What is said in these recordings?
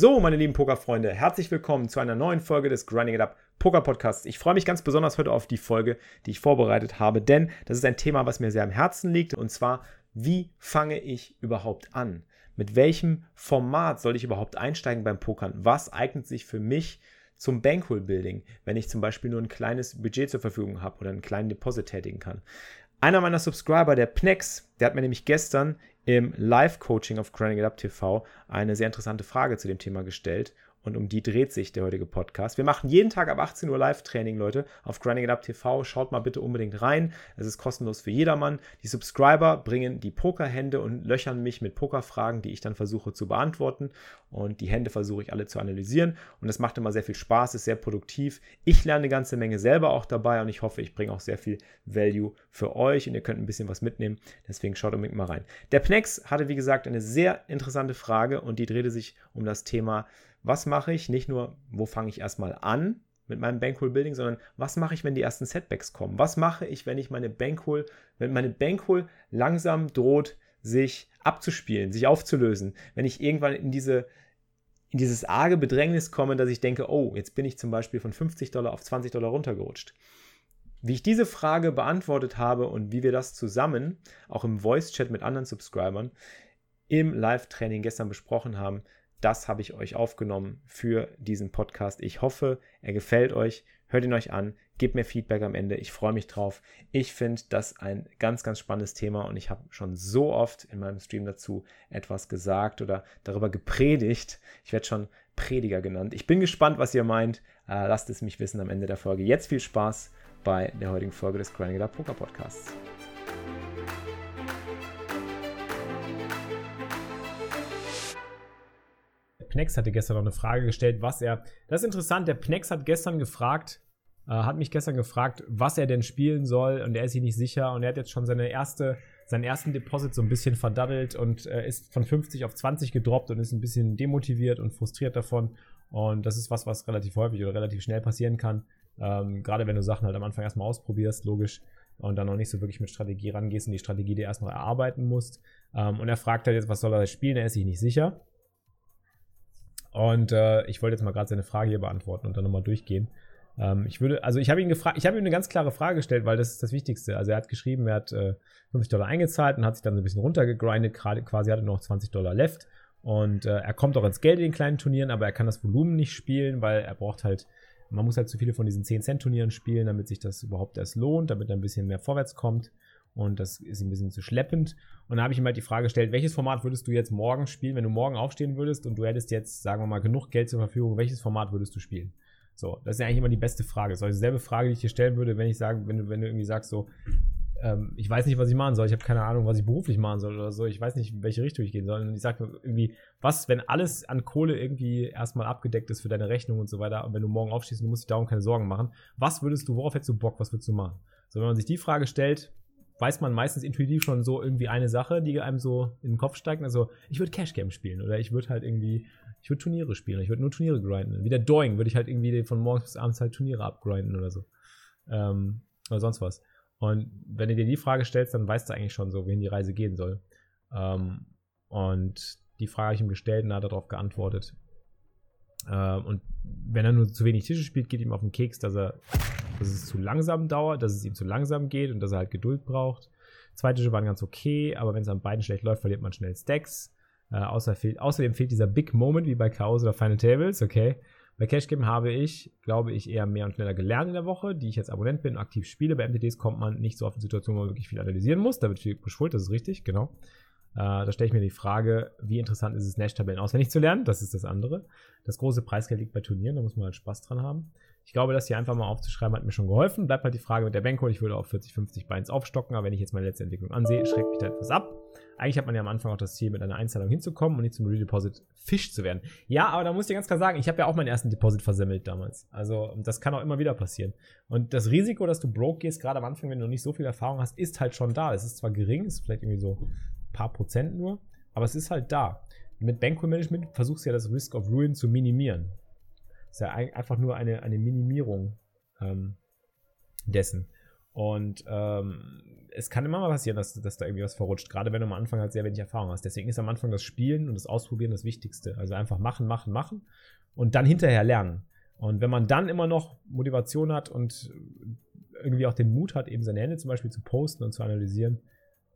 So, meine lieben Pokerfreunde, herzlich willkommen zu einer neuen Folge des Grinding It Up Poker Podcasts. Ich freue mich ganz besonders heute auf die Folge, die ich vorbereitet habe, denn das ist ein Thema, was mir sehr am Herzen liegt und zwar, wie fange ich überhaupt an? Mit welchem Format soll ich überhaupt einsteigen beim Pokern? Was eignet sich für mich zum Bankroll Building, wenn ich zum Beispiel nur ein kleines Budget zur Verfügung habe oder einen kleinen Deposit tätigen kann? Einer meiner Subscriber, der Pnex, der hat mir nämlich gestern im Live-Coaching auf Grinding It Up TV eine sehr interessante Frage zu dem Thema gestellt und um die dreht sich der heutige Podcast. Wir machen jeden Tag ab 18 Uhr Live-Training, Leute, auf Grinding It Up TV. Schaut mal bitte unbedingt rein. Es ist kostenlos für jedermann. Die Subscriber bringen die Pokerhände und löchern mich mit Pokerfragen, die ich dann versuche zu beantworten. Und die Hände versuche ich alle zu analysieren. Und das macht immer sehr viel Spaß, ist sehr produktiv. Ich lerne eine ganze Menge selber auch dabei und ich hoffe, ich bringe auch sehr viel Value für euch und ihr könnt ein bisschen was mitnehmen. Deswegen schaut unbedingt mal rein. Der Pnex hatte, wie gesagt, eine sehr interessante Frage und die drehte sich um das Thema, was mache ich? Nicht nur, wo fange ich erstmal an mit meinem Bankroll Building, sondern was mache ich, wenn die ersten Setbacks kommen? Was mache ich, wenn ich meine Bankroll, wenn meine Bankroll langsam droht, sich abzuspielen, sich aufzulösen, wenn ich irgendwann in diese in dieses arge Bedrängnis komme, dass ich denke, oh, jetzt bin ich zum Beispiel von 50 Dollar auf 20 Dollar runtergerutscht. Wie ich diese Frage beantwortet habe und wie wir das zusammen, auch im Voice-Chat mit anderen Subscribern, im Live-Training gestern besprochen haben, das habe ich euch aufgenommen für diesen Podcast. Ich hoffe, er gefällt euch. Hört ihn euch an, gebt mir Feedback am Ende. Ich freue mich drauf. Ich finde das ein ganz, ganz spannendes Thema und ich habe schon so oft in meinem Stream dazu etwas gesagt oder darüber gepredigt. Ich werde schon Prediger genannt. Ich bin gespannt, was ihr meint. Äh, lasst es mich wissen am Ende der Folge. Jetzt viel Spaß bei der heutigen Folge des Grinding Poker Podcasts. Pnex hatte gestern noch eine Frage gestellt, was er. Das ist interessant, der Pnex hat gestern gefragt, äh, hat mich gestern gefragt, was er denn spielen soll und er ist sich nicht sicher und er hat jetzt schon seine erste, seinen ersten Deposit so ein bisschen verdaddelt und äh, ist von 50 auf 20 gedroppt und ist ein bisschen demotiviert und frustriert davon. Und das ist was, was relativ häufig oder relativ schnell passieren kann. Ähm, gerade wenn du Sachen halt am Anfang erstmal ausprobierst, logisch, und dann noch nicht so wirklich mit Strategie rangehst und die Strategie dir erst noch erarbeiten musst. Ähm, und er fragt halt jetzt, was soll er spielen? Er ist sich nicht sicher. Und äh, ich wollte jetzt mal gerade seine Frage hier beantworten und dann nochmal durchgehen. Ähm, ich würde, also ich habe ihn gefragt, ich habe ihm eine ganz klare Frage gestellt, weil das ist das Wichtigste. Also er hat geschrieben, er hat äh, 50 Dollar eingezahlt und hat sich dann so ein bisschen runtergegrindet, gerade quasi hatte noch 20 Dollar left. Und äh, er kommt auch ins Geld in den kleinen Turnieren, aber er kann das Volumen nicht spielen, weil er braucht halt, man muss halt zu viele von diesen 10-Cent-Turnieren spielen, damit sich das überhaupt erst lohnt, damit er ein bisschen mehr vorwärts kommt. Und das ist ein bisschen zu schleppend. Und da habe ich ihm halt die Frage gestellt, welches Format würdest du jetzt morgen spielen, wenn du morgen aufstehen würdest und du hättest jetzt, sagen wir mal, genug Geld zur Verfügung, welches Format würdest du spielen? So, das ist ja eigentlich immer die beste Frage. Das ist dieselbe Frage, die ich dir stellen würde, wenn ich sage, wenn du, wenn du irgendwie sagst, so, ähm, ich weiß nicht, was ich machen soll, ich habe keine Ahnung, was ich beruflich machen soll oder so, ich weiß nicht, in welche Richtung ich gehen soll. Und ich sage irgendwie, was, wenn alles an Kohle irgendwie erstmal abgedeckt ist für deine Rechnung und so weiter, und wenn du morgen aufstehst und du musst dich darum keine Sorgen machen, was würdest du, worauf hättest du Bock, was würdest du machen? So, wenn man sich die Frage stellt, weiß man meistens intuitiv schon so irgendwie eine Sache, die einem so in den Kopf steigt. Also, ich würde Cash Game spielen oder ich würde halt irgendwie, ich würde Turniere spielen, ich würde nur Turniere grinden. Wie der Doing würde ich halt irgendwie von morgens bis abends halt Turniere abgrinden oder so. Ähm, oder sonst was. Und wenn du dir die Frage stellst, dann weißt du eigentlich schon so, wohin die Reise gehen soll. Ähm, und die Frage habe ich ihm gestellt und er hat darauf geantwortet. Ähm, und wenn er nur zu wenig Tische spielt, geht ihm auf den Keks, dass er dass es zu langsam dauert, dass es ihm zu langsam geht und dass er halt Geduld braucht. Zwei Tische waren ganz okay, aber wenn es an beiden schlecht läuft, verliert man schnell Stacks. Äh, außer fehlt, außerdem fehlt dieser Big Moment wie bei Chaos oder Final Tables, okay. Bei Cash Game habe ich, glaube ich, eher mehr und schneller gelernt in der Woche, die ich jetzt Abonnent bin und aktiv spiele. Bei MTDs kommt man nicht so auf die Situation, wo man wirklich viel analysieren muss. Da wird viel beschult, das ist richtig, genau. Äh, da stelle ich mir die Frage, wie interessant ist es, Nash-Tabellen auswendig zu lernen? Das ist das andere. Das große Preisgeld liegt bei Turnieren, da muss man halt Spaß dran haben. Ich glaube, das hier einfach mal aufzuschreiben hat mir schon geholfen. Bleibt halt die Frage mit der Bankroll. Ich würde auf 40, 50 Beins aufstocken, aber wenn ich jetzt meine letzte Entwicklung ansehe, schreckt mich da etwas ab. eigentlich hat man ja am Anfang auch das Ziel, mit einer Einzahlung hinzukommen und nicht zum Redeposit Fisch zu werden. Ja, aber da muss ich ganz klar sagen, ich habe ja auch meinen ersten Deposit versemmelt damals. Also das kann auch immer wieder passieren. Und das Risiko, dass du broke gehst, gerade am Anfang, wenn du noch nicht so viel Erfahrung hast, ist halt schon da. Es ist zwar gering, ist vielleicht irgendwie so ein paar Prozent nur, aber es ist halt da. Mit Bankroll Management versuchst du ja das Risk of Ruin zu minimieren. Ist ja einfach nur eine, eine Minimierung ähm, dessen. Und ähm, es kann immer mal passieren, dass, dass da irgendwie was verrutscht, gerade wenn du am Anfang halt sehr wenig Erfahrung hast. Deswegen ist am Anfang das Spielen und das Ausprobieren das Wichtigste. Also einfach machen, machen, machen und dann hinterher lernen. Und wenn man dann immer noch Motivation hat und irgendwie auch den Mut hat, eben seine Hände zum Beispiel zu posten und zu analysieren,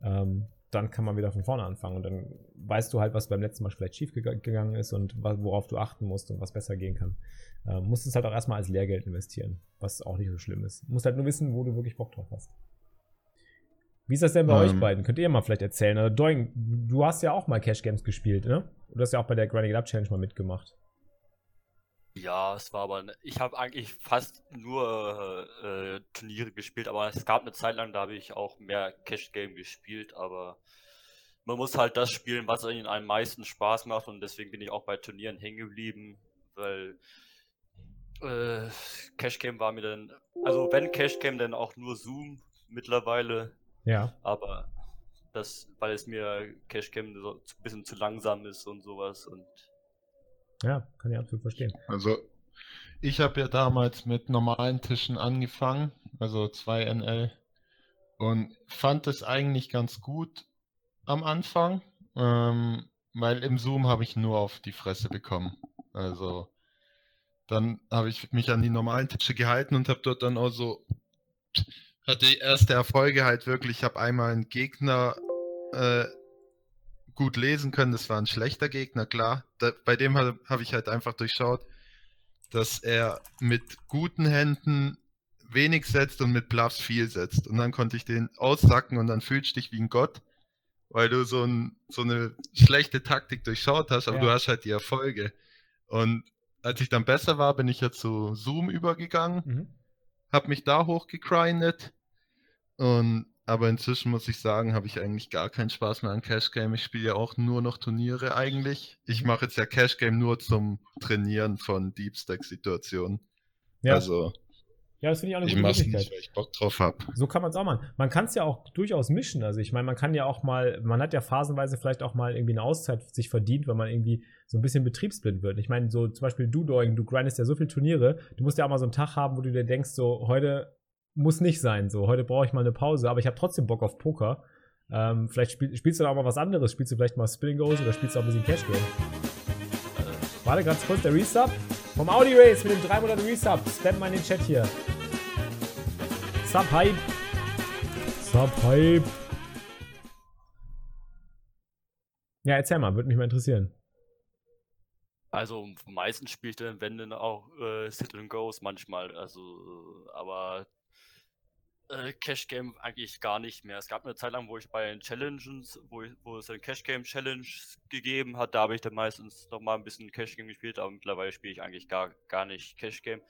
ähm, dann kann man wieder von vorne anfangen und dann weißt du halt, was beim letzten Mal vielleicht schief gegangen ist und worauf du achten musst und was besser gehen kann. Ähm, musst es halt auch erstmal als Lehrgeld investieren, was auch nicht so schlimm ist. Musst halt nur wissen, wo du wirklich Bock drauf hast. Wie ist das denn bei ähm, euch beiden? Könnt ihr mal vielleicht erzählen? Also Doing, du hast ja auch mal Cash Games gespielt, ne? Du hast ja auch bei der Grinding It Up Challenge mal mitgemacht. Ja, es war aber, ne, ich habe eigentlich fast nur äh, Turniere gespielt, aber es gab eine Zeit lang, da habe ich auch mehr Cash Game gespielt, aber man muss halt das spielen, was ihnen am meisten Spaß macht und deswegen bin ich auch bei Turnieren hängen geblieben, weil äh, Cash Game war mir dann, also wenn Cash Game, dann auch nur Zoom mittlerweile. Ja. Aber das, weil es mir Cash Game so ein bisschen zu langsam ist und sowas und ja, kann ich absolut verstehen. Also, ich habe ja damals mit normalen Tischen angefangen, also 2 NL, und fand es eigentlich ganz gut am Anfang, ähm, weil im Zoom habe ich nur auf die Fresse bekommen. Also, dann habe ich mich an die normalen Tische gehalten und habe dort dann auch so, hatte erste Erfolge halt wirklich, ich habe einmal einen Gegner äh, gut lesen können. Das war ein schlechter Gegner, klar. Da, bei dem habe hab ich halt einfach durchschaut, dass er mit guten Händen wenig setzt und mit Bluffs viel setzt. Und dann konnte ich den aussacken und dann fühlst du dich wie ein Gott, weil du so, ein, so eine schlechte Taktik durchschaut hast, aber ja. du hast halt die Erfolge. Und als ich dann besser war, bin ich ja zu Zoom übergegangen, mhm. habe mich da hochgegrindet und aber inzwischen muss ich sagen, habe ich eigentlich gar keinen Spaß mehr an Cash Game. Ich spiele ja auch nur noch Turniere eigentlich. Ich mache jetzt ja Cash Game nur zum Trainieren von Deep Stack Situationen. Ja. Also ja, das finde ich auch eine ich gute Möglichkeit. Nicht, weil ich Bock drauf habe. So kann man es auch machen. Man kann es ja auch durchaus mischen. Also ich meine, man kann ja auch mal, man hat ja phasenweise vielleicht auch mal irgendwie eine Auszeit sich verdient, wenn man irgendwie so ein bisschen betriebsblind wird. Ich meine, so zum Beispiel du, Doing, du grindest ja so viele Turniere, du musst ja auch mal so einen Tag haben, wo du dir denkst, so heute muss nicht sein. So, heute brauche ich mal eine Pause, aber ich habe trotzdem Bock auf Poker. Ähm, vielleicht spiel, spielst du da auch mal was anderes. Spielst du vielleicht mal Spilling Goes oder spielst du auch ein bisschen Cash Game? Äh, warte ganz kurz, der Resub vom Audi Race mit dem 3 Monate Resub. Spam mal in den Chat hier. Sub Hype. Sub Hype. Ja, erzähl mal, würde mich mal interessieren. Also meistens spiele ich dann, wenn dann auch äh, Sit and Goes manchmal. Also, aber äh, Cash Game eigentlich gar nicht mehr. Es gab eine Zeit lang, wo ich bei den Challenges, wo, ich, wo es eine Cash Game Challenge gegeben hat, da habe ich dann meistens noch mal ein bisschen Cash Game gespielt, aber mittlerweile spiele ich eigentlich gar, gar nicht Cash Game.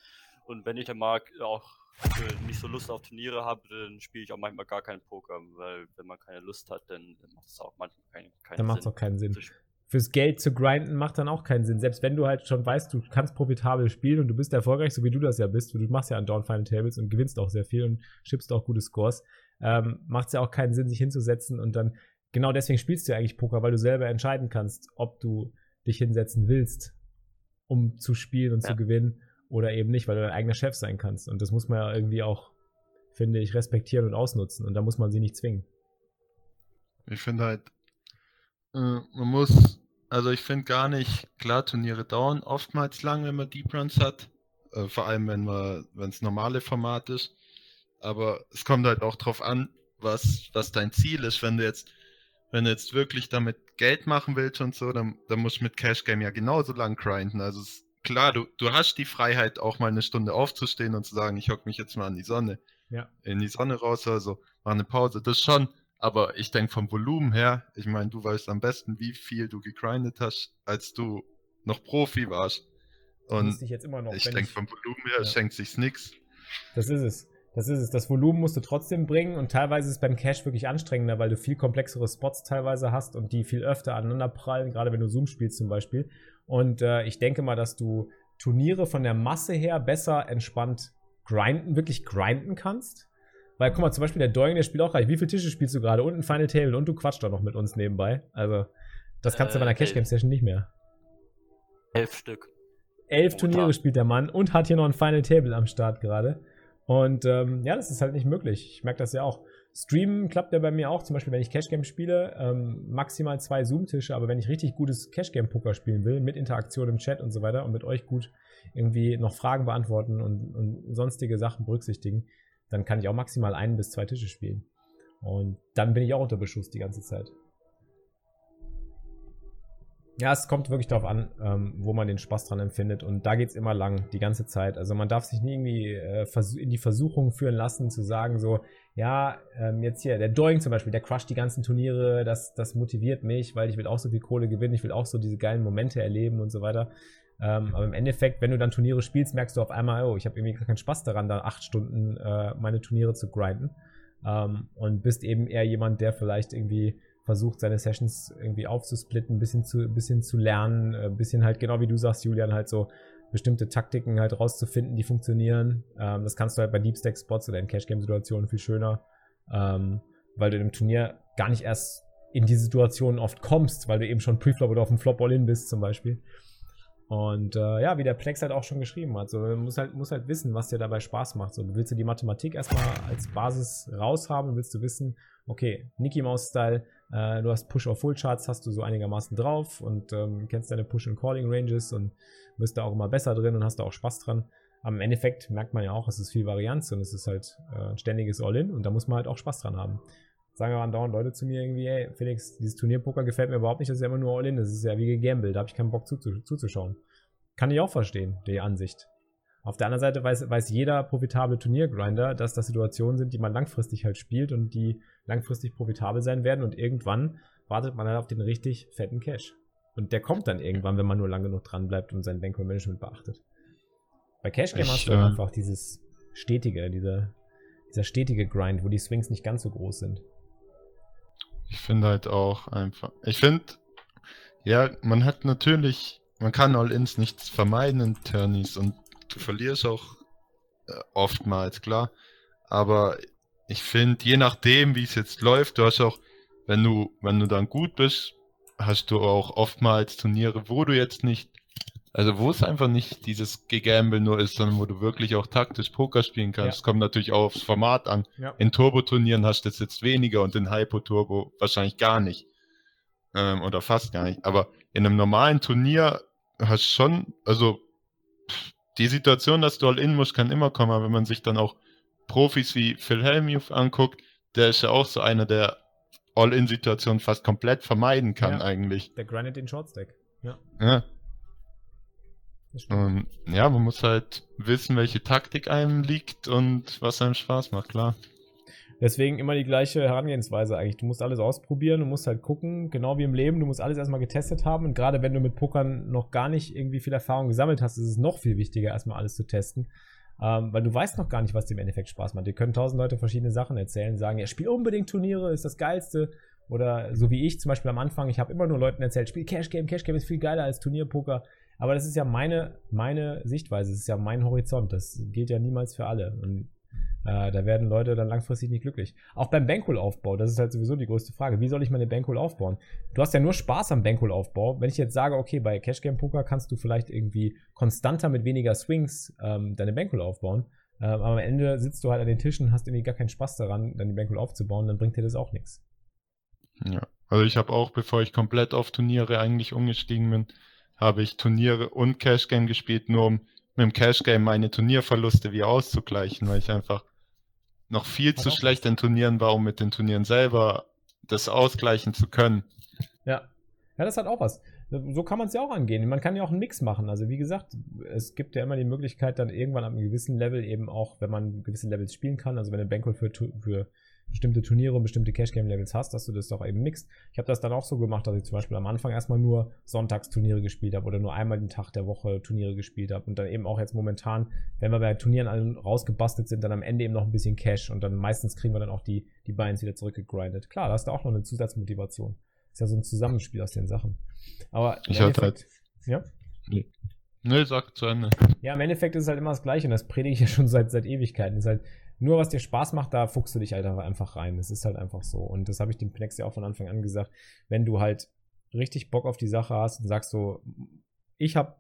Und wenn ich dann mal auch nicht so Lust auf Turniere habe, dann spiele ich auch manchmal gar keinen Poker, weil wenn man keine Lust hat, dann, dann macht es auch manchmal keinen, keinen dann Sinn. Dann macht es auch keinen Sinn fürs Geld zu grinden macht dann auch keinen Sinn. Selbst wenn du halt schon weißt, du kannst profitabel spielen und du bist erfolgreich, so wie du das ja bist, du machst ja an Down Final Tables und gewinnst auch sehr viel und schippst auch gute Scores, ähm, macht es ja auch keinen Sinn, sich hinzusetzen und dann, genau deswegen spielst du ja eigentlich Poker, weil du selber entscheiden kannst, ob du dich hinsetzen willst, um zu spielen und ja. zu gewinnen oder eben nicht, weil du dein eigener Chef sein kannst. Und das muss man ja irgendwie auch, finde ich, respektieren und ausnutzen und da muss man sie nicht zwingen. Ich finde halt, äh, man muss also ich finde gar nicht, klar, Turniere dauern oftmals lang, wenn man Deep Runs hat. Äh, vor allem, wenn man, wenn es normale Format ist. Aber es kommt halt auch drauf an, was, was dein Ziel ist. Wenn du jetzt, wenn du jetzt wirklich damit Geld machen willst und so, dann, dann musst du mit Cash Game ja genauso lang grinden. Also es, klar, du, du hast die Freiheit, auch mal eine Stunde aufzustehen und zu sagen, ich hock mich jetzt mal an die Sonne. Ja. In die Sonne raus, also mach eine Pause. Das schon. Aber ich denke vom Volumen her, ich meine, du weißt am besten, wie viel du gegrindet hast, als du noch Profi warst. Und ich, jetzt immer noch, ich denke vom Volumen her ja. schenkt sich's nix. Das ist es. Das ist es. Das Volumen musst du trotzdem bringen und teilweise ist es beim Cash wirklich anstrengender, weil du viel komplexere Spots teilweise hast und die viel öfter aneinander prallen, gerade wenn du Zoom spielst zum Beispiel. Und äh, ich denke mal, dass du Turniere von der Masse her besser entspannt grinden, wirklich grinden kannst. Weil, guck mal, zum Beispiel der Doing, der spielt auch gleich. Wie viele Tische spielst du gerade? Und ein Final Table und du quatscht doch noch mit uns nebenbei. Also, das kannst äh, du bei einer Cash Game Session nicht mehr. Elf Stück. Elf Turniere spielt der Mann und hat hier noch ein Final Table am Start gerade. Und ähm, ja, das ist halt nicht möglich. Ich merke das ja auch. Streamen klappt ja bei mir auch, zum Beispiel, wenn ich Cash Game spiele, ähm, maximal zwei Zoom-Tische, aber wenn ich richtig gutes Cash Game Poker spielen will, mit Interaktion im Chat und so weiter und mit euch gut irgendwie noch Fragen beantworten und, und sonstige Sachen berücksichtigen, dann kann ich auch maximal ein bis zwei Tische spielen. Und dann bin ich auch unter Beschuss die ganze Zeit. Ja, es kommt wirklich darauf an, ähm, wo man den Spaß dran empfindet. Und da geht es immer lang, die ganze Zeit. Also man darf sich nie irgendwie äh, in die Versuchung führen lassen, zu sagen, so, ja, ähm, jetzt hier, der Doing zum Beispiel, der crusht die ganzen Turniere, das, das motiviert mich, weil ich will auch so viel Kohle gewinnen, ich will auch so diese geilen Momente erleben und so weiter. Ähm, aber im Endeffekt, wenn du dann Turniere spielst, merkst du auf einmal, oh, ich habe irgendwie gar keinen Spaß daran, da acht Stunden äh, meine Turniere zu grinden. Ähm, und bist eben eher jemand, der vielleicht irgendwie versucht, seine Sessions irgendwie aufzusplitten, ein bisschen zu, bisschen zu lernen, ein bisschen halt, genau wie du sagst, Julian, halt so bestimmte Taktiken halt rauszufinden, die funktionieren. Ähm, das kannst du halt bei Deep Stack Spots oder in Cash Game Situationen viel schöner, ähm, weil du im Turnier gar nicht erst in die Situationen oft kommst, weil du eben schon Preflop oder auf dem Flop All-In bist zum Beispiel. Und äh, ja, wie der Plex halt auch schon geschrieben hat, so, du musst halt, musst halt wissen, was dir dabei Spaß macht. So, willst du die Mathematik erstmal als Basis raushaben, willst du wissen, okay, Nicky Mouse Style, äh, du hast Push auf Full Charts, hast du so einigermaßen drauf und ähm, kennst deine Push- und bist da auch immer besser drin und hast da auch Spaß dran. Im Endeffekt merkt man ja auch, es ist viel Varianz und es ist halt äh, ein ständiges All-In und da muss man halt auch Spaß dran haben. Sagen aber andauernd Leute zu mir irgendwie, ey, Felix, dieses Turnierpoker gefällt mir überhaupt nicht, das ist ja immer nur All-In, das ist ja wie gegambelt, da habe ich keinen Bock zuzuschauen. Kann ich auch verstehen, die Ansicht. Auf der anderen Seite weiß, weiß jeder profitable Turniergrinder, dass das Situationen sind, die man langfristig halt spielt und die langfristig profitabel sein werden und irgendwann wartet man halt auf den richtig fetten Cash. Und der kommt dann irgendwann, wenn man nur lang genug dran bleibt und sein Bankroll Management beachtet. Bei Cash Game hast du äh, einfach dieses stetige, dieser, dieser stetige Grind, wo die Swings nicht ganz so groß sind. Ich finde halt auch einfach, ich finde, ja, man hat natürlich, man kann All-Ins nichts vermeiden in Turnies und du verlierst auch äh, oftmals, klar. Aber ich finde, je nachdem, wie es jetzt läuft, du hast auch, wenn du, wenn du dann gut bist, hast du auch oftmals Turniere, wo du jetzt nicht, also wo es einfach nicht dieses Gegamble nur ist, sondern wo du wirklich auch taktisch Poker spielen kannst. Ja. kommt natürlich auch aufs Format an. Ja. In Turbo-Turnieren hast du das jetzt weniger und in Hypo-Turbo wahrscheinlich gar nicht. Ähm, oder fast gar nicht. Aber in einem normalen Turnier hast du schon, also die Situation, dass du all in musst, kann immer kommen, aber wenn man sich dann auch Profis wie Phil Hellmuth anguckt, der ist ja auch so einer, der All-In-Situationen fast komplett vermeiden kann ja, eigentlich. Der grindet den Shortstack. Ja. Ja. Und ja, man muss halt wissen, welche Taktik einem liegt und was einem Spaß macht, klar. Deswegen immer die gleiche Herangehensweise eigentlich. Du musst alles ausprobieren, du musst halt gucken, genau wie im Leben, du musst alles erstmal getestet haben. Und gerade wenn du mit Pokern noch gar nicht irgendwie viel Erfahrung gesammelt hast, ist es noch viel wichtiger, erstmal alles zu testen. Ähm, weil du weißt noch gar nicht, was dir im Endeffekt Spaß macht. Dir können tausend Leute verschiedene Sachen erzählen, sagen, ja, spiel unbedingt Turniere, ist das Geilste. Oder so wie ich zum Beispiel am Anfang, ich habe immer nur Leuten erzählt, spiel Cash Game, Cash Game ist viel geiler als Turnierpoker. Aber das ist ja meine, meine Sichtweise, das ist ja mein Horizont. Das gilt ja niemals für alle. Und äh, da werden Leute dann langfristig nicht glücklich. Auch beim Bankroll-Aufbau, das ist halt sowieso die größte Frage. Wie soll ich meine Bankroll aufbauen? Du hast ja nur Spaß am Bankroll-Aufbau. Wenn ich jetzt sage, okay, bei Cash Game Poker kannst du vielleicht irgendwie konstanter mit weniger Swings ähm, deine Bankroll aufbauen. Ähm, aber am Ende sitzt du halt an den Tischen, hast irgendwie gar keinen Spaß daran, deine Bankroll aufzubauen, dann bringt dir das auch nichts. Ja, also ich habe auch, bevor ich komplett auf Turniere eigentlich umgestiegen bin, habe ich Turniere und Cash Game gespielt, nur um mit dem Cash Game meine Turnierverluste wieder auszugleichen, weil ich einfach noch viel zu schlecht in Turnieren war, um mit den Turnieren selber das ausgleichen zu können. Ja. Ja, das hat auch was. So kann man es ja auch angehen. Man kann ja auch einen Mix machen. Also wie gesagt, es gibt ja immer die Möglichkeit, dann irgendwann ab einem gewissen Level eben auch, wenn man gewisse Levels spielen kann, also wenn du Bankroll für, für bestimmte Turniere und bestimmte Cash-Game-Levels hast, dass du das doch eben mixt. Ich habe das dann auch so gemacht, dass ich zum Beispiel am Anfang erstmal nur Sonntagsturniere gespielt habe oder nur einmal den Tag der Woche Turniere gespielt habe und dann eben auch jetzt momentan, wenn wir bei Turnieren alle rausgebastelt sind, dann am Ende eben noch ein bisschen Cash und dann meistens kriegen wir dann auch die, die Binds wieder zurückgegrindet. Klar, da hast du auch noch eine Zusatzmotivation. Ist ja so ein Zusammenspiel aus den Sachen. Aber ich hatte halt. Ja? Nee. Nee, sag zu Ende. Ja, im Endeffekt ist es halt immer das Gleiche und das predige ich ja schon seit, seit Ewigkeiten. ist halt nur, was dir Spaß macht, da fuchst du dich halt einfach rein. Das ist halt einfach so. Und das habe ich dem Pnex ja auch von Anfang an gesagt. Wenn du halt richtig Bock auf die Sache hast und sagst so, ich habe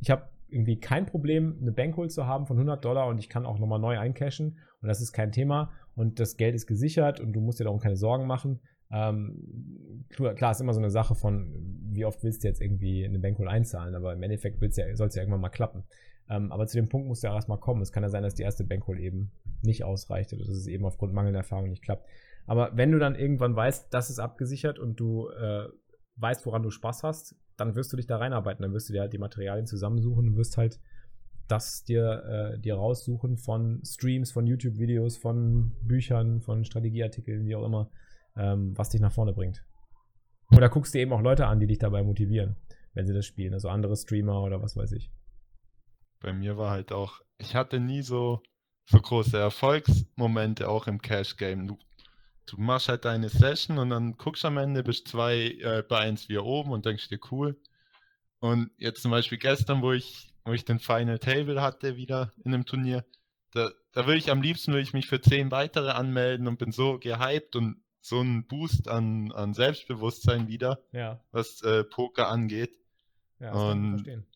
ich hab irgendwie kein Problem, eine Bankroll zu haben von 100 Dollar und ich kann auch nochmal neu eincashen und das ist kein Thema und das Geld ist gesichert und du musst dir darum keine Sorgen machen. Ähm, klar, ist immer so eine Sache von, wie oft willst du jetzt irgendwie eine Bankroll einzahlen, aber im Endeffekt ja, soll es ja irgendwann mal klappen. Ähm, aber zu dem Punkt muss ja erstmal kommen. Es kann ja sein, dass die erste Bankroll eben nicht ausreicht oder dass es eben aufgrund mangelnder Erfahrung nicht klappt. Aber wenn du dann irgendwann weißt, das ist abgesichert und du äh, weißt, woran du Spaß hast, dann wirst du dich da reinarbeiten. Dann wirst du dir halt die Materialien zusammensuchen und wirst halt das dir, äh, dir raussuchen von Streams, von YouTube-Videos, von Büchern, von Strategieartikeln, wie auch immer, ähm, was dich nach vorne bringt. Oder guckst dir eben auch Leute an, die dich dabei motivieren, wenn sie das spielen. Also andere Streamer oder was weiß ich. Bei mir war halt auch, ich hatte nie so so große Erfolgsmomente auch im Cash-Game. Du, du, machst halt deine Session und dann guckst am Ende, bist zwei äh, bei eins wieder oben und denkst dir cool. Und jetzt zum Beispiel gestern, wo ich, wo ich den Final Table hatte wieder in einem Turnier, da, da würde ich am liebsten würde ich mich für zehn weitere anmelden und bin so gehypt und so ein Boost an, an Selbstbewusstsein wieder, ja. was äh, Poker angeht. Ja, das und kann ich verstehen.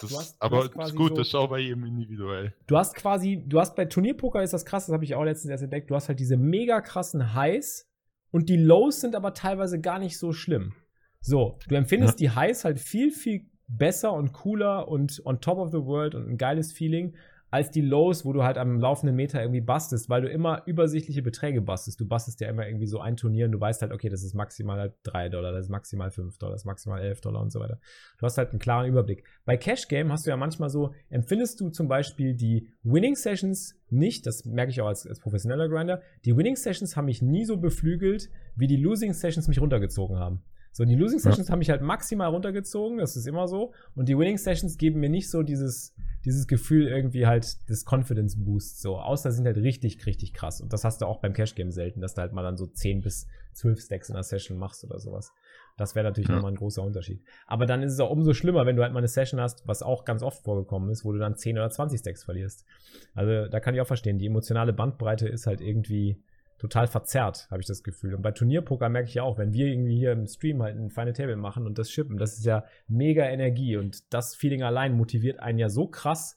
Das, hast, aber gut, so, das ist auch bei jedem individuell. Du hast quasi, du hast bei Turnierpoker ist das krass, das habe ich auch letztens erst entdeckt, du hast halt diese mega krassen Highs und die Lows sind aber teilweise gar nicht so schlimm. So, du empfindest ja. die Highs halt viel, viel besser und cooler und on top of the world und ein geiles Feeling, als die Lows, wo du halt am laufenden Meter irgendwie bastest, weil du immer übersichtliche Beträge bastest. Du bastest ja immer irgendwie so ein Turnier und du weißt halt, okay, das ist maximal halt 3 Dollar, das ist maximal 5 Dollar, das ist maximal 11 Dollar und so weiter. Du hast halt einen klaren Überblick. Bei Cash Game hast du ja manchmal so, empfindest du zum Beispiel die Winning Sessions nicht, das merke ich auch als, als professioneller Grinder, die Winning Sessions haben mich nie so beflügelt, wie die Losing Sessions mich runtergezogen haben. So, die Losing Sessions ja. haben mich halt maximal runtergezogen, das ist immer so. Und die Winning Sessions geben mir nicht so dieses, dieses Gefühl irgendwie halt des Confidence Boosts so. Außer sind halt richtig, richtig krass. Und das hast du auch beim Cash Game selten, dass du halt mal dann so 10 bis 12 Stacks in einer Session machst oder sowas. Das wäre natürlich ja. nochmal ein großer Unterschied. Aber dann ist es auch umso schlimmer, wenn du halt mal eine Session hast, was auch ganz oft vorgekommen ist, wo du dann 10 oder 20 Stacks verlierst. Also da kann ich auch verstehen, die emotionale Bandbreite ist halt irgendwie total verzerrt, habe ich das Gefühl. Und bei Turnierpoker merke ich ja auch, wenn wir irgendwie hier im Stream halt ein Final Table machen und das schippen, das ist ja mega Energie und das Feeling allein motiviert einen ja so krass,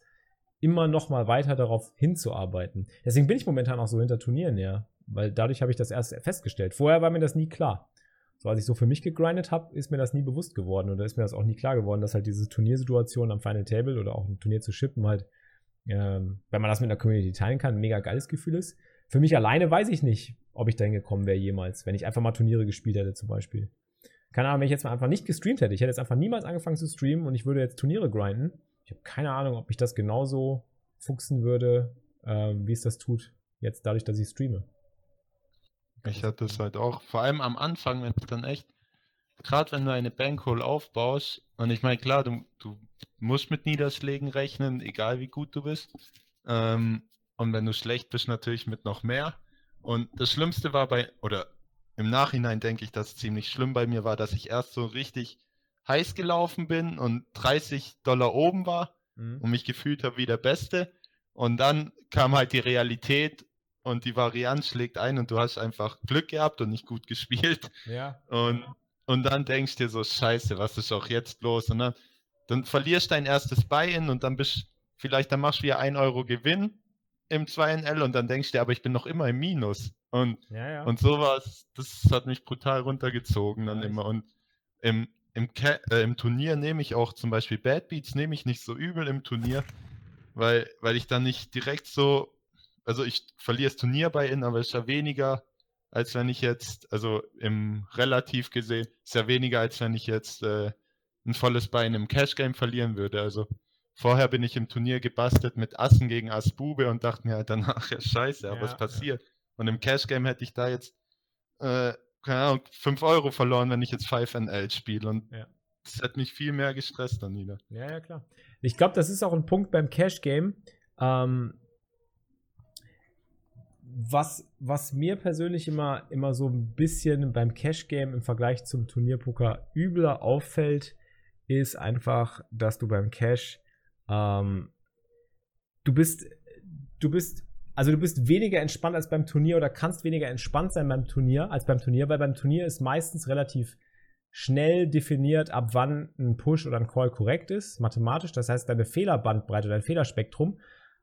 immer noch mal weiter darauf hinzuarbeiten. Deswegen bin ich momentan auch so hinter Turnieren, ja, weil dadurch habe ich das erst festgestellt. Vorher war mir das nie klar. So als ich so für mich gegrindet habe, ist mir das nie bewusst geworden oder ist mir das auch nie klar geworden, dass halt diese Turniersituation am Final Table oder auch ein Turnier zu shippen halt, ähm, wenn man das mit einer Community teilen kann, ein mega geiles Gefühl ist. Für mich alleine weiß ich nicht, ob ich dahin gekommen wäre jemals, wenn ich einfach mal Turniere gespielt hätte zum Beispiel. Keine Ahnung, wenn ich jetzt mal einfach nicht gestreamt hätte. Ich hätte jetzt einfach niemals angefangen zu streamen und ich würde jetzt Turniere grinden. Ich habe keine Ahnung, ob mich das genauso fuchsen würde, ähm, wie es das tut, jetzt dadurch, dass ich streame. Ich hatte es halt auch, vor allem am Anfang, wenn du dann echt, gerade wenn du eine Bankroll aufbaust, und ich meine, klar, du, du musst mit Niederschlägen rechnen, egal wie gut du bist. Ähm, und wenn du schlecht bist, natürlich mit noch mehr. Und das Schlimmste war bei, oder im Nachhinein denke ich, dass es ziemlich schlimm bei mir war, dass ich erst so richtig heiß gelaufen bin und 30 Dollar oben war mhm. und mich gefühlt habe wie der Beste. Und dann kam halt die Realität und die Varianz schlägt ein und du hast einfach Glück gehabt und nicht gut gespielt. Ja. Und, und dann denkst du dir so, scheiße, was ist auch jetzt los? Und dann, dann verlierst dein erstes Buy-in und dann bist vielleicht, dann machst du wieder 1 Euro Gewinn im 2NL und dann denkst du dir, aber ich bin noch immer im Minus. Und, ja, ja. und sowas, das hat mich brutal runtergezogen dann nice. immer. Und im, im, äh, im Turnier nehme ich auch zum Beispiel Bad Beats, nehme ich nicht so übel im Turnier, weil, weil ich dann nicht direkt so, also ich verliere das Turnier bei ihnen, aber es ist ja weniger, als wenn ich jetzt, also im relativ gesehen, ist ja weniger, als wenn ich jetzt äh, ein volles Bein im Cash Game verlieren würde. Also Vorher bin ich im Turnier gebastelt mit Assen gegen Ass Bube und dachte mir halt danach, ja scheiße, aber ja, was passiert? Ja. Und im Cash Game hätte ich da jetzt, äh, keine Ahnung, 5 Euro verloren, wenn ich jetzt 5NL spiele. Und ja. das hätte mich viel mehr gestresst dann wieder. Ja, ja, klar. Ich glaube, das ist auch ein Punkt beim Cash Game. Ähm, was, was mir persönlich immer, immer so ein bisschen beim Cash Game im Vergleich zum Turnierpoker übler auffällt, ist einfach, dass du beim Cash ähm, du bist, du bist, also du bist weniger entspannt als beim Turnier oder kannst weniger entspannt sein beim Turnier als beim Turnier, weil beim Turnier ist meistens relativ schnell definiert, ab wann ein Push oder ein Call korrekt ist, mathematisch. Das heißt, deine Fehlerbandbreite, dein Fehlerspektrum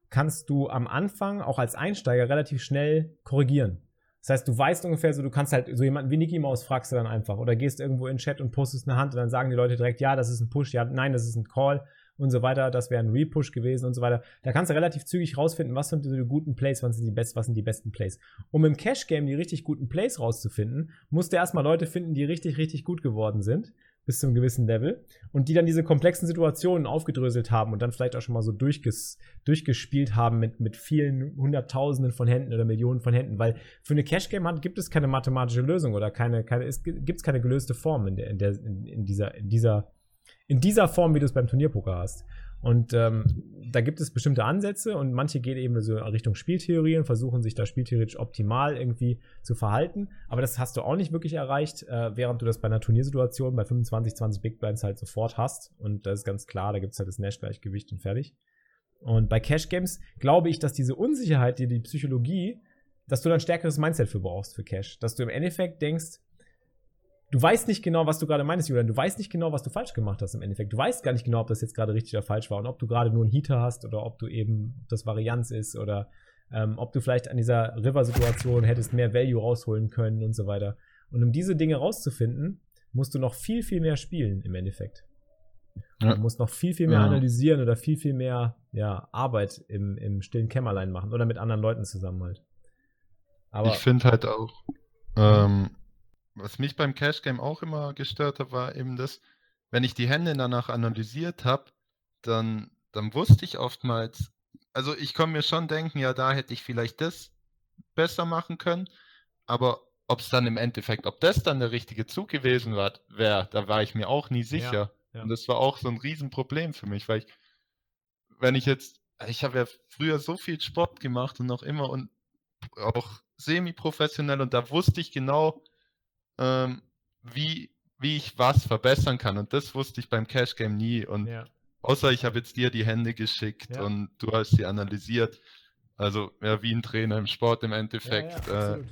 kannst du am Anfang auch als Einsteiger relativ schnell korrigieren. Das heißt, du weißt ungefähr so, du kannst halt so jemanden wie Nicky Maus fragst du dann einfach oder gehst irgendwo in den Chat und postest eine Hand und dann sagen die Leute direkt, ja, das ist ein Push, ja, nein, das ist ein Call und so weiter. Das wäre ein Repush gewesen und so weiter. Da kannst du relativ zügig rausfinden, was sind die guten Plays, was sind die, best, was sind die besten Plays. Um im Cash-Game die richtig guten Plays rauszufinden, musst du erstmal Leute finden, die richtig, richtig gut geworden sind bis zu einem gewissen Level und die dann diese komplexen Situationen aufgedröselt haben und dann vielleicht auch schon mal so durchges durchgespielt haben mit, mit vielen Hunderttausenden von Händen oder Millionen von Händen, weil für eine Cash-Game-Hand gibt es keine mathematische Lösung oder keine, keine es gibt keine gelöste Form in, der, in, der, in dieser, in dieser in dieser Form, wie du es beim Turnierpoker hast. Und ähm, da gibt es bestimmte Ansätze und manche gehen eben so Richtung Spieltheorie und versuchen sich da spieltheoretisch optimal irgendwie zu verhalten. Aber das hast du auch nicht wirklich erreicht, äh, während du das bei einer Turniersituation bei 25, 20 Big Blinds halt sofort hast. Und das ist ganz klar, da gibt es halt das Nash-Gleichgewicht und fertig. Und bei Cash Games glaube ich, dass diese Unsicherheit, die die Psychologie, dass du dann stärkeres Mindset für brauchst für Cash. Dass du im Endeffekt denkst, du weißt nicht genau, was du gerade meinst, Julian. Du weißt nicht genau, was du falsch gemacht hast im Endeffekt. Du weißt gar nicht genau, ob das jetzt gerade richtig oder falsch war und ob du gerade nur einen Heater hast oder ob du eben ob das Varianz ist oder ähm, ob du vielleicht an dieser River-Situation hättest mehr Value rausholen können und so weiter. Und um diese Dinge rauszufinden, musst du noch viel, viel mehr spielen im Endeffekt. Ja. Du musst noch viel, viel mehr ja. analysieren oder viel, viel mehr ja, Arbeit im, im stillen Kämmerlein machen oder mit anderen Leuten zusammen halt. Aber ich finde halt auch, ähm, was mich beim Cash Game auch immer gestört hat, war eben das, wenn ich die Hände danach analysiert habe, dann, dann wusste ich oftmals, also ich kann mir schon denken, ja, da hätte ich vielleicht das besser machen können, aber ob es dann im Endeffekt, ob das dann der richtige Zug gewesen wäre, da war ich mir auch nie sicher. Ja, ja. Und das war auch so ein Riesenproblem für mich, weil ich, wenn ich jetzt, ich habe ja früher so viel Sport gemacht und noch immer und auch semi-professionell und da wusste ich genau, ähm, wie, wie ich was verbessern kann. Und das wusste ich beim Cash Game nie. Und ja. außer ich habe jetzt dir die Hände geschickt ja. und du hast sie analysiert. Also ja, wie ein Trainer im Sport im Endeffekt. Ja, äh,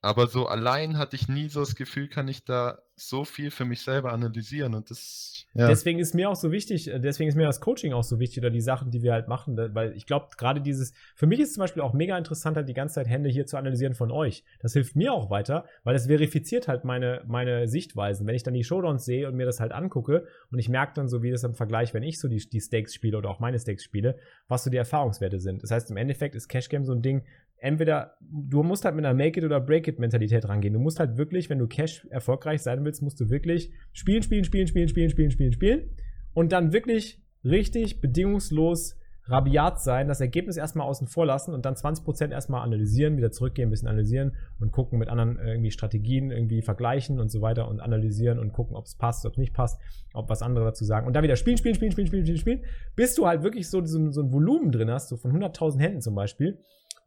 aber so allein hatte ich nie so das Gefühl, kann ich da so viel für mich selber analysieren und das. Ja. Deswegen ist mir auch so wichtig, äh, deswegen ist mir das Coaching auch so wichtig oder die Sachen, die wir halt machen, weil ich glaube, gerade dieses, für mich ist zum Beispiel auch mega interessant, halt die ganze Zeit Hände hier zu analysieren von euch. Das hilft mir auch weiter, weil das verifiziert halt meine, meine Sichtweisen. Wenn ich dann die Showdowns sehe und mir das halt angucke und ich merke dann so, wie das im Vergleich, wenn ich so die, die Stakes spiele oder auch meine Stakes spiele, was so die Erfahrungswerte sind. Das heißt, im Endeffekt ist Cash Game so ein Ding, entweder, du musst halt mit einer Make-it- oder Break-it-Mentalität rangehen. Du musst halt wirklich, wenn du Cash erfolgreich sein willst, musst du wirklich spielen, spielen, spielen, spielen, spielen, spielen, spielen, spielen und dann wirklich richtig bedingungslos rabiat sein, das Ergebnis erstmal außen vor lassen und dann 20% erstmal analysieren, wieder zurückgehen, ein bisschen analysieren und gucken mit anderen irgendwie Strategien irgendwie vergleichen und so weiter und analysieren und gucken, ob es passt, ob es nicht passt, ob was andere dazu sagen und dann wieder spielen, spielen, spielen, spielen, spielen, spielen, spielen, bis du halt wirklich so, so, so ein Volumen drin hast, so von 100.000 Händen zum Beispiel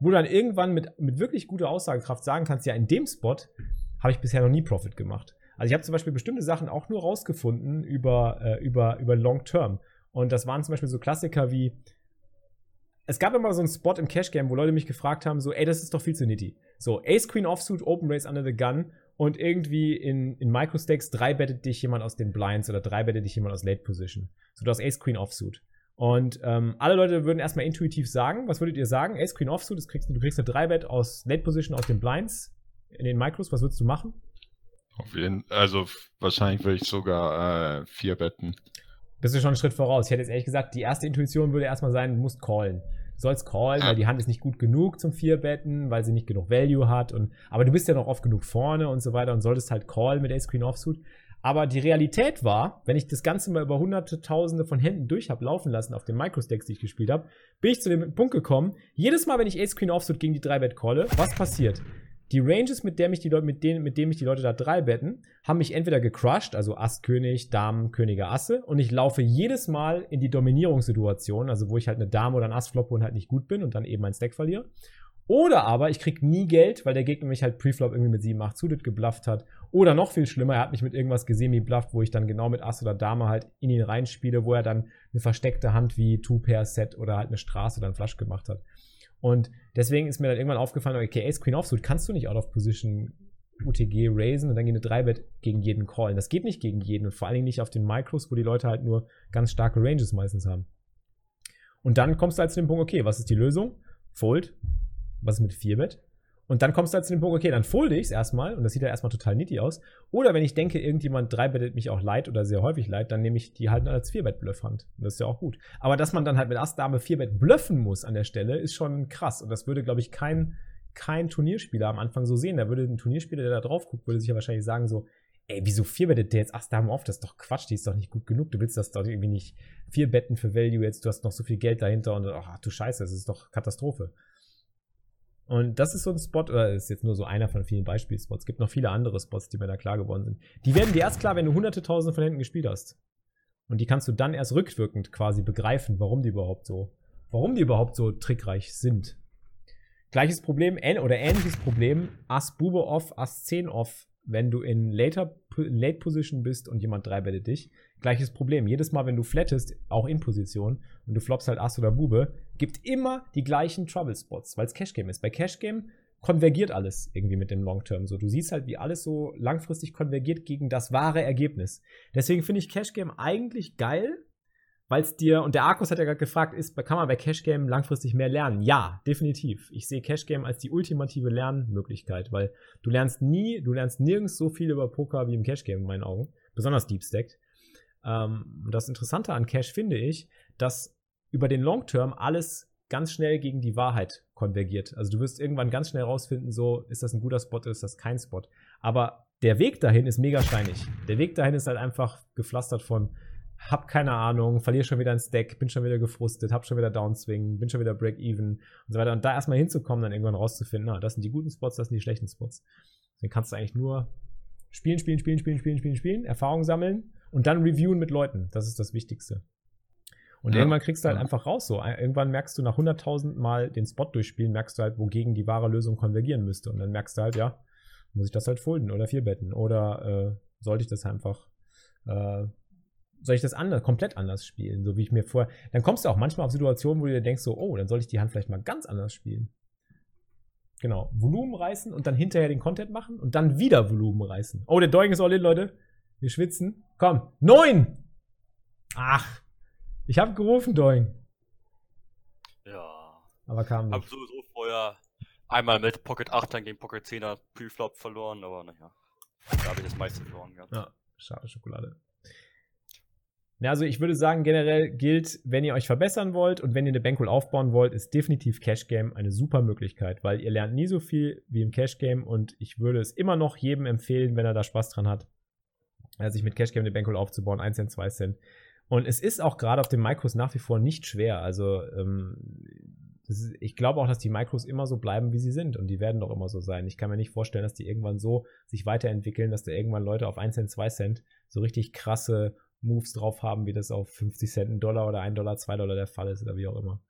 wo du dann irgendwann mit, mit wirklich guter Aussagekraft sagen kannst, ja, in dem Spot habe ich bisher noch nie Profit gemacht. Also ich habe zum Beispiel bestimmte Sachen auch nur rausgefunden über, äh, über, über Long Term. Und das waren zum Beispiel so Klassiker wie, es gab immer so einen Spot im Cash Game, wo Leute mich gefragt haben, so, ey, das ist doch viel zu nitty. So, Ace Queen Offsuit, Open Race under the Gun und irgendwie in, in Microstakes drei bettet dich jemand aus den Blinds oder drei bettet dich jemand aus Late Position. So, du hast Ace Queen Offsuit. Und ähm, alle Leute würden erstmal intuitiv sagen, was würdet ihr sagen? Ace Queen Offsuit, das kriegst, du kriegst eine 3-Bet aus Late Position aus den Blinds in den Micros, was würdest du machen? Auf jeden also wahrscheinlich würde ich sogar äh, 4 betten. Bist du schon einen Schritt voraus. Ich hätte jetzt ehrlich gesagt, die erste Intuition würde erstmal sein, du musst callen. Du sollst callen, weil die Hand ist nicht gut genug zum 4-Betten, weil sie nicht genug Value hat. Und, aber du bist ja noch oft genug vorne und so weiter und solltest halt callen mit Ace Queen Offsuit. Aber die Realität war, wenn ich das Ganze mal über hunderte, tausende von Händen durch habe laufen lassen auf den Microstacks, die ich gespielt habe, bin ich zu dem Punkt gekommen, jedes Mal, wenn ich Ace Queen Offsuit gegen die 3-Bet calle, was passiert? Die Ranges, mit, der mich die Leute, mit, denen, mit denen mich die Leute da drei betten, haben mich entweder gecrushed, also Ass, König, Damen, Könige, Asse, und ich laufe jedes Mal in die Dominierungssituation, also wo ich halt eine Dame oder ein Ass floppe und halt nicht gut bin und dann eben mein Stack verliere. Oder aber ich krieg nie Geld, weil der Gegner mich halt Preflop irgendwie mit 7, 8 Suited geblufft hat. Oder noch viel schlimmer, er hat mich mit irgendwas gesemi-blufft, wo ich dann genau mit Ass oder Dame halt in ihn reinspiele, wo er dann eine versteckte Hand wie Two-Pair-Set oder halt eine Straße oder ein Flush gemacht hat. Und deswegen ist mir dann irgendwann aufgefallen, okay, Ace Queen Offsuit kannst du nicht out of position UTG raisen und dann gehen eine 3-Bet gegen jeden callen. Das geht nicht gegen jeden und vor allen Dingen nicht auf den Micros, wo die Leute halt nur ganz starke Ranges meistens haben. Und dann kommst du halt zu dem Punkt, okay, was ist die Lösung? Fold, was ist mit 4-Bet? Und dann kommst du halt zu dem Punkt, okay, dann folde ich es erstmal und das sieht ja erstmal total nitty aus. Oder wenn ich denke, irgendjemand 3-bettet mich auch leid oder sehr häufig leid, dann nehme ich die halt als 4-Bet-Bluff-Hand. Und das ist ja auch gut. Aber dass man dann halt mit Ass-Dame 4-Bet bluffen muss an der Stelle, ist schon krass. Und das würde, glaube ich, kein, kein Turnierspieler am Anfang so sehen. Da würde ein Turnierspieler, der da drauf guckt, würde sich ja wahrscheinlich sagen so, ey, wieso 4-bettet der jetzt Ass-Dame auf? Das ist doch Quatsch, die ist doch nicht gut genug. Du willst das doch irgendwie nicht 4 betten für Value jetzt, du hast noch so viel Geld dahinter und ach du Scheiße, das ist doch Katastrophe. Und das ist so ein Spot, oder ist jetzt nur so einer von vielen Beispielspots. Es gibt noch viele andere Spots, die mir da klar geworden sind. Die werden dir erst klar, wenn du hunderte Tausende von Händen gespielt hast. Und die kannst du dann erst rückwirkend quasi begreifen, warum die überhaupt so, warum die überhaupt so trickreich sind. Gleiches Problem, oder ähnliches Problem, Ass Bube off, Ass 10 off, wenn du in later, Late Position bist und jemand dreibettet dich. Gleiches Problem. Jedes Mal, wenn du flattest, auch in Position, und du floppst halt Ass oder Bube, gibt immer die gleichen Trouble Spots, weil es Cash Game ist. Bei Cash Game konvergiert alles irgendwie mit dem Long Term. So, du siehst halt, wie alles so langfristig konvergiert gegen das wahre Ergebnis. Deswegen finde ich Cash Game eigentlich geil, weil es dir, und der Arkus hat ja gerade gefragt, ist, kann man bei Cash Game langfristig mehr lernen? Ja, definitiv. Ich sehe Cash Game als die ultimative Lernmöglichkeit, weil du lernst nie, du lernst nirgends so viel über Poker wie im Cash Game in meinen Augen. Besonders Deep Stacked. Ähm, das Interessante an Cash finde ich, dass über den Long Term alles ganz schnell gegen die Wahrheit konvergiert. Also du wirst irgendwann ganz schnell rausfinden, so ist das ein guter Spot oder ist das kein Spot. Aber der Weg dahin ist mega steinig. Der Weg dahin ist halt einfach gepflastert von hab keine Ahnung, verliere schon wieder ein Stack, bin schon wieder gefrustet, hab schon wieder Downswing, bin schon wieder Break-Even und so weiter. Und da erstmal hinzukommen, dann irgendwann rauszufinden, na, das sind die guten Spots, das sind die schlechten Spots. Dann kannst du eigentlich nur spielen, spielen, spielen, spielen, spielen, spielen, spielen, Erfahrung sammeln und dann reviewen mit Leuten. Das ist das Wichtigste. Und ja. irgendwann kriegst du halt ja. einfach raus so. Irgendwann merkst du nach 100.000 Mal den Spot durchspielen, merkst du halt, wogegen die wahre Lösung konvergieren müsste. Und dann merkst du halt, ja, muss ich das halt folden oder vier betten oder äh, sollte ich das einfach, äh, soll ich das anders, komplett anders spielen, so wie ich mir vorher. Dann kommst du auch manchmal auf Situationen, wo du dir denkst, so, oh, dann soll ich die Hand vielleicht mal ganz anders spielen. Genau, Volumen reißen und dann hinterher den Content machen und dann wieder Volumen reißen. Oh, der Doing ist all in, Leute. Wir schwitzen. Komm, neun! Ach, ich habe gerufen, Doing. Ja. Aber kam nicht. Hab sowieso vorher einmal mit Pocket 8 dann gegen Pocket 10er Preflop verloren, aber naja. Da habe ich das meiste verloren gehabt. Ja, schade Schokolade. Ja, also ich würde sagen, generell gilt, wenn ihr euch verbessern wollt und wenn ihr eine Bankroll aufbauen wollt, ist definitiv Cash Game eine super Möglichkeit, weil ihr lernt nie so viel wie im Cash Game und ich würde es immer noch jedem empfehlen, wenn er da Spaß dran hat, sich mit Cash Game eine Bankroll aufzubauen, 1 Cent, 2 Cent. Und es ist auch gerade auf den Micros nach wie vor nicht schwer. Also ähm, ist, ich glaube auch, dass die Micros immer so bleiben, wie sie sind. Und die werden doch immer so sein. Ich kann mir nicht vorstellen, dass die irgendwann so sich weiterentwickeln, dass da irgendwann Leute auf 1 Cent, 2 Cent so richtig krasse Moves drauf haben, wie das auf 50 Cent, ein Dollar oder 1 Dollar, 2 Dollar der Fall ist oder wie auch immer.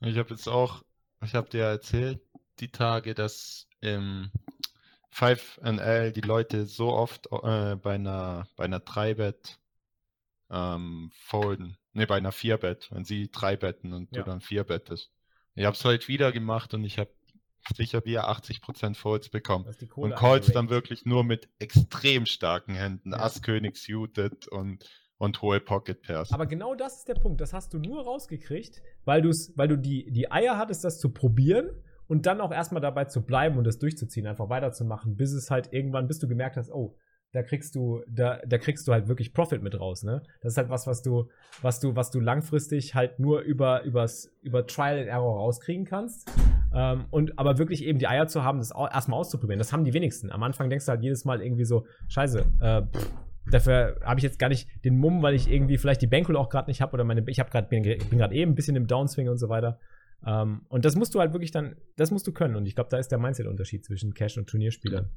Ich habe jetzt auch, ich habe dir erzählt, die Tage, dass im 5NL die Leute so oft äh, bei einer bei einer 3-Bet ähm, folden. Ne, bei einer 4-Bet, wenn sie 3 betten und ja. du dann 4 bettest. Ich habe es heute wieder gemacht und ich habe sicher wieder 80% Folds bekommen. Und Calls dann wirklich nur mit extrem starken Händen. Ja. Ass, König, Suited und, und hohe Pocket Pairs. Aber genau das ist der Punkt. Das hast du nur rausgekriegt, weil, du's, weil du die, die Eier hattest, das zu probieren und dann auch erstmal dabei zu bleiben und das durchzuziehen, einfach weiterzumachen, bis es halt irgendwann, bis du gemerkt hast, oh, da kriegst du, da, da kriegst du halt wirklich Profit mit raus, ne? Das ist halt was, was du, was du, was du langfristig halt nur über, übers, über Trial and Error rauskriegen kannst. Ähm, und aber wirklich eben die Eier zu haben, das erstmal auszuprobieren. Das haben die wenigsten. Am Anfang denkst du halt jedes Mal irgendwie so, scheiße, äh, pff, dafür habe ich jetzt gar nicht den Mumm, weil ich irgendwie vielleicht die Bankroll auch gerade nicht habe oder meine, ich habe gerade bin, bin gerade eben ein bisschen im Downswing und so weiter. Um, und das musst du halt wirklich dann, das musst du können. Und ich glaube, da ist der Mindset-Unterschied zwischen Cash und Turnierspielern.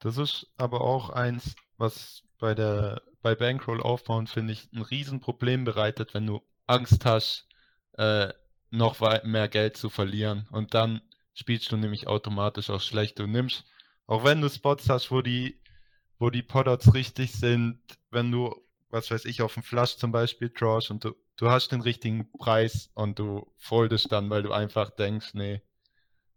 Das ist aber auch eins, was bei der bei Bankroll aufbauen, finde ich, ein Riesenproblem bereitet, wenn du Angst hast, äh, noch mehr Geld zu verlieren. Und dann spielst du nämlich automatisch auch schlecht. Du nimmst, auch wenn du Spots hast, wo die, wo die Podders richtig sind, wenn du, was weiß ich, auf dem Flush zum Beispiel drawst und du du hast den richtigen Preis und du foldest dann, weil du einfach denkst, nee,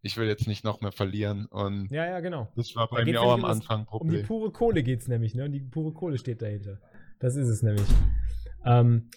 ich will jetzt nicht noch mehr verlieren. Und ja, ja, genau. Das war bei da mir auch am Anfang Problem. Um die pure Kohle geht es nämlich, ne? Und die pure Kohle steht dahinter. Das ist es nämlich. Ähm,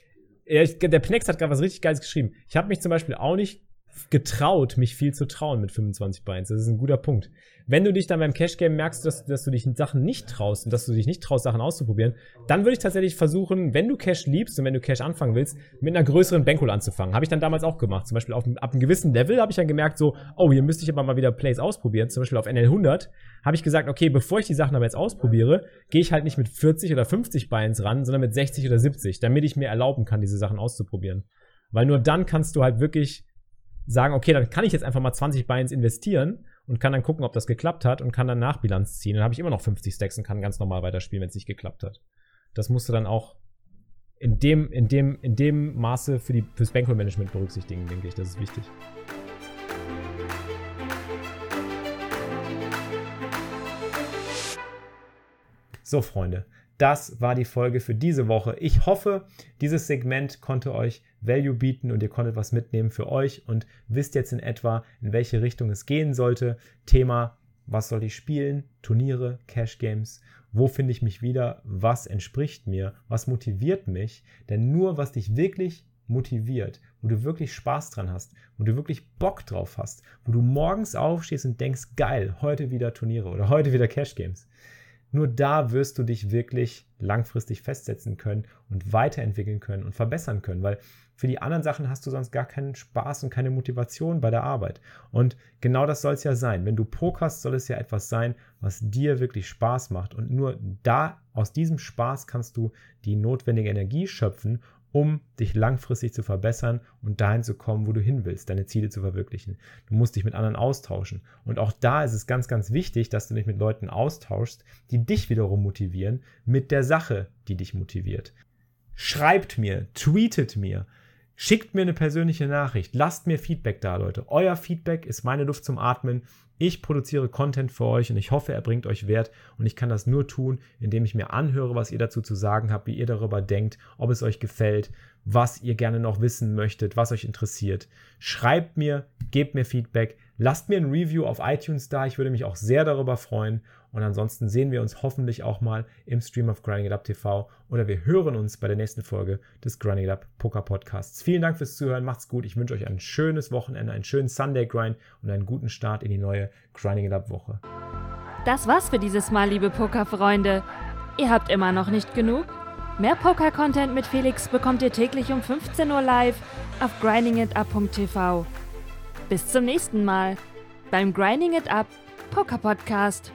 der Pnex hat gerade was richtig Geiles geschrieben. Ich habe mich zum Beispiel auch nicht getraut, mich viel zu trauen mit 25 Beins. Das ist ein guter Punkt. Wenn du dich dann beim Cash Game merkst, dass, dass du dich Sachen nicht traust und dass du dich nicht traust, Sachen auszuprobieren, dann würde ich tatsächlich versuchen, wenn du Cash liebst und wenn du Cash anfangen willst, mit einer größeren Bankroll anzufangen. Habe ich dann damals auch gemacht. Zum Beispiel auf, ab einem gewissen Level habe ich dann gemerkt, so, oh, hier müsste ich aber mal wieder Plays ausprobieren. Zum Beispiel auf NL 100 habe ich gesagt, okay, bevor ich die Sachen aber jetzt ausprobiere, gehe ich halt nicht mit 40 oder 50 Beins ran, sondern mit 60 oder 70, damit ich mir erlauben kann, diese Sachen auszuprobieren. Weil nur dann kannst du halt wirklich sagen, okay, dann kann ich jetzt einfach mal 20 Binds investieren und kann dann gucken, ob das geklappt hat und kann dann Nachbilanz ziehen. Dann habe ich immer noch 50 Stacks und kann ganz normal weiterspielen, wenn es nicht geklappt hat. Das musst du dann auch in dem, in dem, in dem Maße für die, fürs Bankroll-Management berücksichtigen, denke ich. Das ist wichtig. So, Freunde, das war die Folge für diese Woche. Ich hoffe, dieses Segment konnte euch Value bieten und ihr konntet was mitnehmen für euch und wisst jetzt in etwa, in welche Richtung es gehen sollte. Thema, was soll ich spielen? Turniere, Cash Games. Wo finde ich mich wieder? Was entspricht mir? Was motiviert mich? Denn nur was dich wirklich motiviert, wo du wirklich Spaß dran hast, wo du wirklich Bock drauf hast, wo du morgens aufstehst und denkst, geil, heute wieder Turniere oder heute wieder Cash Games nur da wirst du dich wirklich langfristig festsetzen können und weiterentwickeln können und verbessern können, weil für die anderen Sachen hast du sonst gar keinen Spaß und keine Motivation bei der Arbeit. Und genau das soll es ja sein. Wenn du pokerst, soll es ja etwas sein, was dir wirklich Spaß macht. Und nur da, aus diesem Spaß kannst du die notwendige Energie schöpfen, um dich langfristig zu verbessern und dahin zu kommen, wo du hin willst, deine Ziele zu verwirklichen. Du musst dich mit anderen austauschen. Und auch da ist es ganz, ganz wichtig, dass du dich mit Leuten austauschst, die dich wiederum motivieren mit der Sache, die dich motiviert. Schreibt mir, tweetet mir, schickt mir eine persönliche Nachricht, lasst mir Feedback da, Leute. Euer Feedback ist meine Luft zum Atmen ich produziere Content für euch und ich hoffe, er bringt euch Wert und ich kann das nur tun, indem ich mir anhöre, was ihr dazu zu sagen habt, wie ihr darüber denkt, ob es euch gefällt, was ihr gerne noch wissen möchtet, was euch interessiert. Schreibt mir, gebt mir Feedback, lasst mir ein Review auf iTunes da, ich würde mich auch sehr darüber freuen und ansonsten sehen wir uns hoffentlich auch mal im Stream of Grinding It Up TV oder wir hören uns bei der nächsten Folge des Grinding It Up Poker Podcasts. Vielen Dank fürs Zuhören, macht's gut. Ich wünsche euch ein schönes Wochenende, einen schönen Sunday Grind und einen guten Start in die neue Grinding It Up Woche. Das war's für dieses Mal, liebe Pokerfreunde. Ihr habt immer noch nicht genug? Mehr Poker-Content mit Felix bekommt ihr täglich um 15 Uhr live auf grindingitup.tv. Bis zum nächsten Mal beim Grinding It Up Poker Podcast.